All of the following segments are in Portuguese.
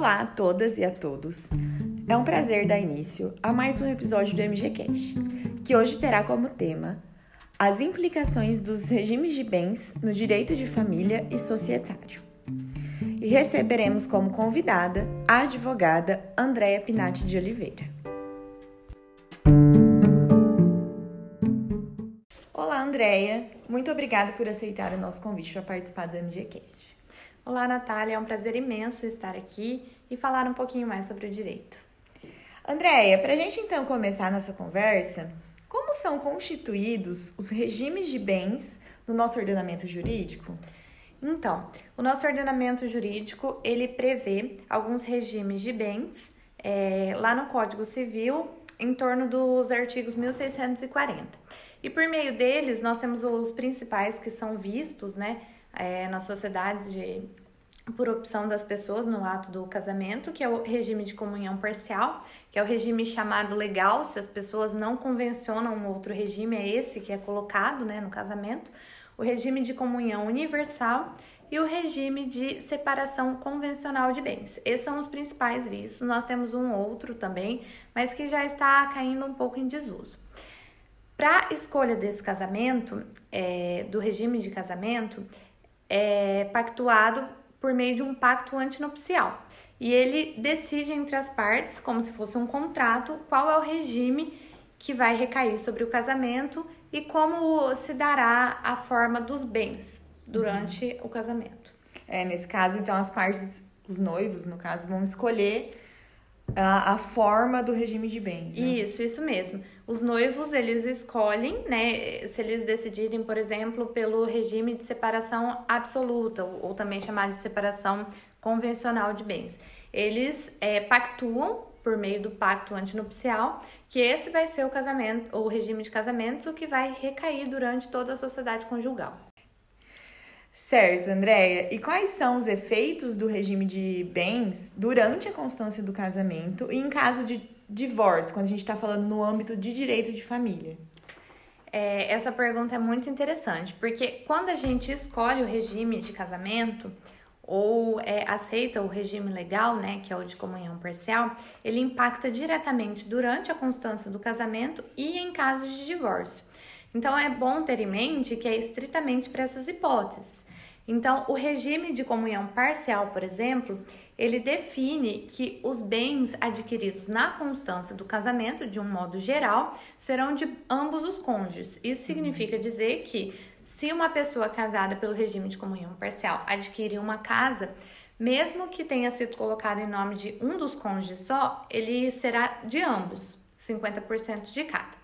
Olá a todas e a todos. É um prazer dar início a mais um episódio do MGCast, que hoje terá como tema as implicações dos regimes de bens no direito de família e societário. E receberemos como convidada a advogada Andréa Pinati de Oliveira. Olá, Andréia. Muito obrigada por aceitar o nosso convite para participar do MGCast. Olá, Natália. É um prazer imenso estar aqui e falar um pouquinho mais sobre o direito. Andréia, para a gente então começar a nossa conversa, como são constituídos os regimes de bens no nosso ordenamento jurídico? Então, o nosso ordenamento jurídico ele prevê alguns regimes de bens é, lá no Código Civil em torno dos artigos 1640. E por meio deles nós temos os principais que são vistos, né, é, na sociedade de, por opção das pessoas no ato do casamento, que é o regime de comunhão parcial, que é o regime chamado legal, se as pessoas não convencionam um outro regime, é esse que é colocado né, no casamento, o regime de comunhão universal e o regime de separação convencional de bens. Esses são os principais vistos, nós temos um outro também, mas que já está caindo um pouco em desuso. Para escolha desse casamento, é, do regime de casamento, é pactuado por meio de um pacto antinupcial. E ele decide entre as partes, como se fosse um contrato, qual é o regime que vai recair sobre o casamento e como se dará a forma dos bens durante uhum. o casamento. É, nesse caso, então, as partes, os noivos, no caso, vão escolher a, a forma do regime de bens. Né? Isso, isso mesmo. Os noivos, eles escolhem, né, se eles decidirem, por exemplo, pelo regime de separação absoluta, ou, ou também chamado de separação convencional de bens. Eles é, pactuam por meio do pacto antinupcial que esse vai ser o casamento, o regime de casamento que vai recair durante toda a sociedade conjugal. Certo, Andréia. E quais são os efeitos do regime de bens durante a constância do casamento e em caso de divórcio, quando a gente está falando no âmbito de direito de família? É, essa pergunta é muito interessante, porque quando a gente escolhe o regime de casamento ou é, aceita o regime legal, né, que é o de comunhão parcial, ele impacta diretamente durante a constância do casamento e em casos de divórcio. Então é bom ter em mente que é estritamente para essas hipóteses. Então, o regime de comunhão parcial, por exemplo, ele define que os bens adquiridos na constância do casamento, de um modo geral, serão de ambos os cônjuges. Isso significa dizer que se uma pessoa casada pelo regime de comunhão parcial adquirir uma casa, mesmo que tenha sido colocado em nome de um dos cônjuges só, ele será de ambos, 50% de cada.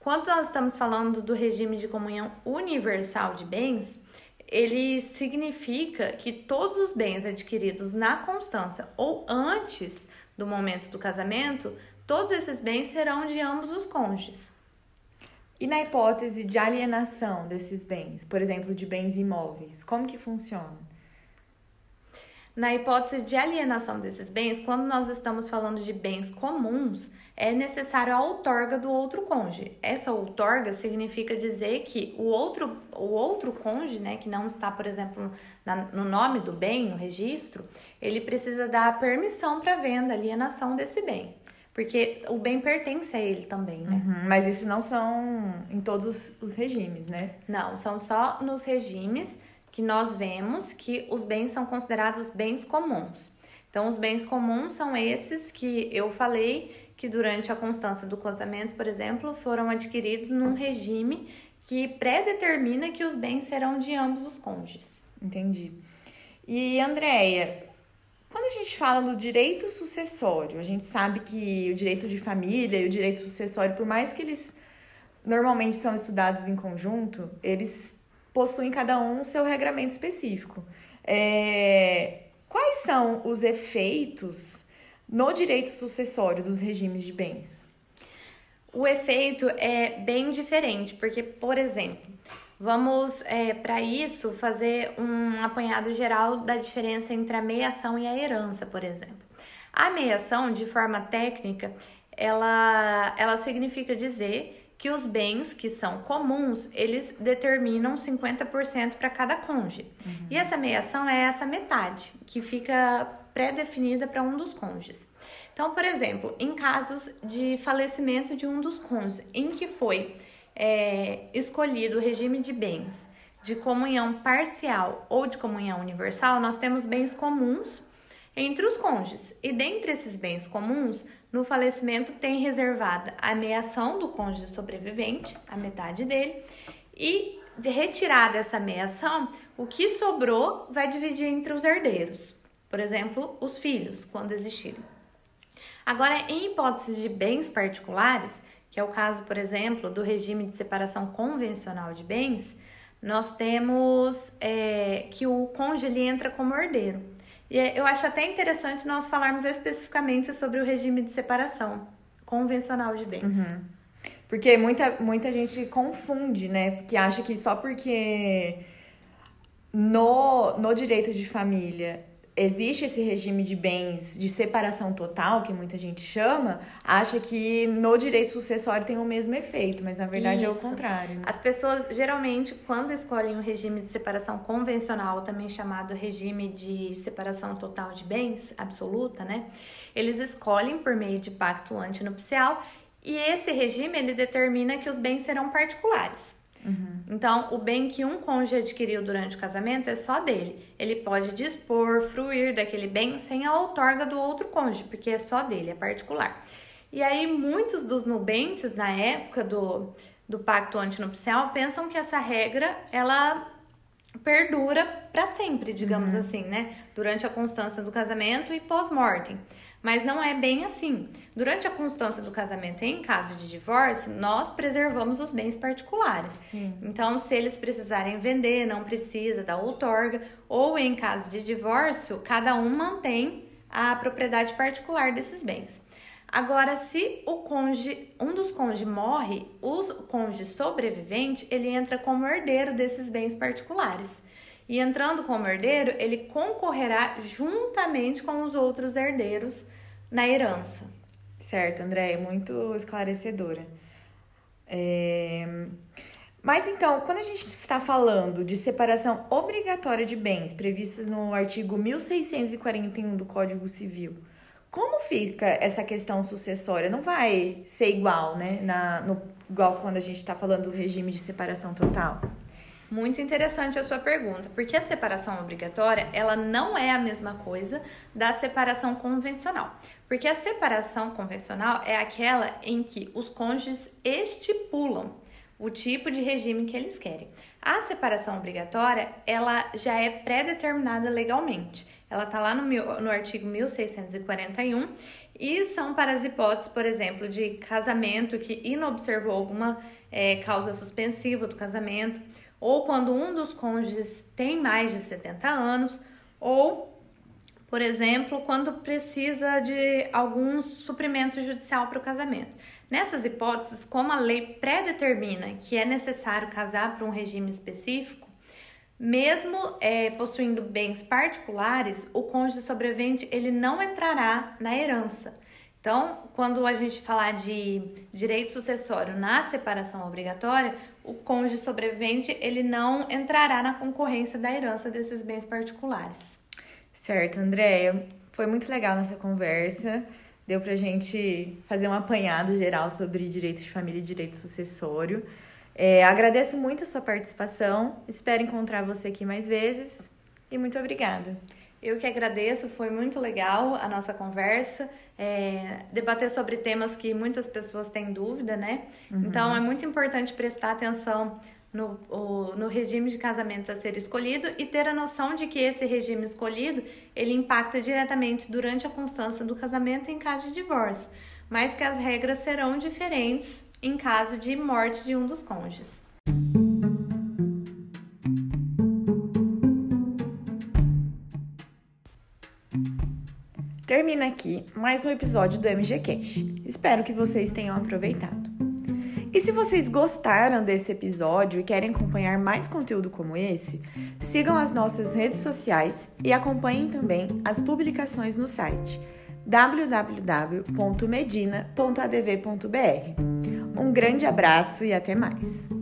Quando nós estamos falando do regime de comunhão universal de bens, ele significa que todos os bens adquiridos na constância ou antes do momento do casamento, todos esses bens serão de ambos os cônjuges. E na hipótese de alienação desses bens, por exemplo, de bens imóveis, como que funciona? Na hipótese de alienação desses bens, quando nós estamos falando de bens comuns, é necessário a outorga do outro cônjuge. Essa outorga significa dizer que o outro, o outro cônjuge, né, que não está, por exemplo, na, no nome do bem, no registro, ele precisa dar permissão para venda, alienação desse bem. Porque o bem pertence a ele também, né? Uhum, mas isso não são em todos os regimes, né? Não, são só nos regimes que nós vemos que os bens são considerados bens comuns. Então, os bens comuns são esses que eu falei que durante a constância do casamento, por exemplo, foram adquiridos num regime que predetermina que os bens serão de ambos os cônjuges. Entendi. E Andréia, quando a gente fala do direito sucessório, a gente sabe que o direito de família e o direito sucessório, por mais que eles normalmente são estudados em conjunto, eles possuem cada um seu regramento específico. É... Quais são os efeitos no direito sucessório dos regimes de bens? O efeito é bem diferente, porque, por exemplo, vamos é, para isso fazer um apanhado geral da diferença entre a meiação e a herança, por exemplo. A meiação, de forma técnica, ela, ela significa dizer que os bens que são comuns, eles determinam 50% para cada cônjuge. Uhum. E essa meiação é essa metade, que fica pré-definida para um dos cônjuges. Então, por exemplo, em casos de falecimento de um dos cônjuges, em que foi é, escolhido o regime de bens de comunhão parcial ou de comunhão universal, nós temos bens comuns entre os cônjuges. E dentre esses bens comuns, no falecimento tem reservada a meação do cônjuge sobrevivente, a metade dele, e de retirada essa meação, o que sobrou vai dividir entre os herdeiros, por exemplo, os filhos, quando existirem. Agora, em hipóteses de bens particulares, que é o caso, por exemplo, do regime de separação convencional de bens, nós temos é, que o cônjuge entra como herdeiro. E é, eu acho até interessante nós falarmos especificamente sobre o regime de separação convencional de bens. Uhum. Porque muita, muita gente confunde, né? Que acha que só porque no, no direito de família existe esse regime de bens de separação total, que muita gente chama, acha que no direito sucessório tem o mesmo efeito, mas na verdade Isso. é o contrário. Né? As pessoas, geralmente, quando escolhem o regime de separação convencional, também chamado regime de separação total de bens, absoluta, né? Eles escolhem por meio de pacto antinupcial e esse regime ele determina que os bens serão particulares. Uhum. Então, o bem que um cônjuge adquiriu durante o casamento é só dele. Ele pode dispor, fruir daquele bem sem a outorga do outro cônjuge, porque é só dele, é particular. E aí, muitos dos nubentes, na época do, do pacto antinupcial, pensam que essa regra, ela perdura para sempre, digamos uhum. assim, né? Durante a constância do casamento e pós-mortem. Mas não é bem assim. Durante a constância do casamento em caso de divórcio, nós preservamos os bens particulares. Sim. Então, se eles precisarem vender, não precisa da outorga, ou em caso de divórcio, cada um mantém a propriedade particular desses bens. Agora, se o cônjuge, um dos cônjuges morre, o cônjuge sobrevivente, ele entra como herdeiro desses bens particulares. E entrando como herdeiro, ele concorrerá juntamente com os outros herdeiros na herança. Certo, André, é muito esclarecedora. É... Mas então, quando a gente está falando de separação obrigatória de bens, previsto no artigo 1641 do Código Civil, como fica essa questão sucessória? Não vai ser igual, né? Na, no, igual quando a gente está falando do regime de separação total? Muito interessante a sua pergunta, porque a separação obrigatória, ela não é a mesma coisa da separação convencional. Porque a separação convencional é aquela em que os cônjuges estipulam o tipo de regime que eles querem. A separação obrigatória, ela já é pré-determinada legalmente. Ela está lá no, no artigo 1641 e são para as hipóteses, por exemplo, de casamento que inobservou alguma é, causa suspensiva do casamento, ou quando um dos cônjuges tem mais de 70 anos, ou, por exemplo, quando precisa de algum suprimento judicial para o casamento. Nessas hipóteses, como a lei pré-determina que é necessário casar para um regime específico, mesmo é, possuindo bens particulares, o cônjuge sobrevivente ele não entrará na herança. Então, quando a gente falar de direito sucessório na separação obrigatória, o cônjuge sobrevivente ele não entrará na concorrência da herança desses bens particulares. Certo, Andréia. Foi muito legal nossa conversa. Deu pra gente fazer um apanhado geral sobre direito de família e direito sucessório. É, agradeço muito a sua participação. Espero encontrar você aqui mais vezes. E muito obrigada. Eu que agradeço, foi muito legal a nossa conversa é, debater sobre temas que muitas pessoas têm dúvida, né? Uhum. Então é muito importante prestar atenção no, o, no regime de casamento a ser escolhido e ter a noção de que esse regime escolhido ele impacta diretamente durante a constância do casamento em caso de divórcio, mas que as regras serão diferentes em caso de morte de um dos cônjuges. Termina aqui mais um episódio do MG Cash. Espero que vocês tenham aproveitado. E se vocês gostaram desse episódio e querem acompanhar mais conteúdo como esse, sigam as nossas redes sociais e acompanhem também as publicações no site www.medina.adv.br. Um grande abraço e até mais!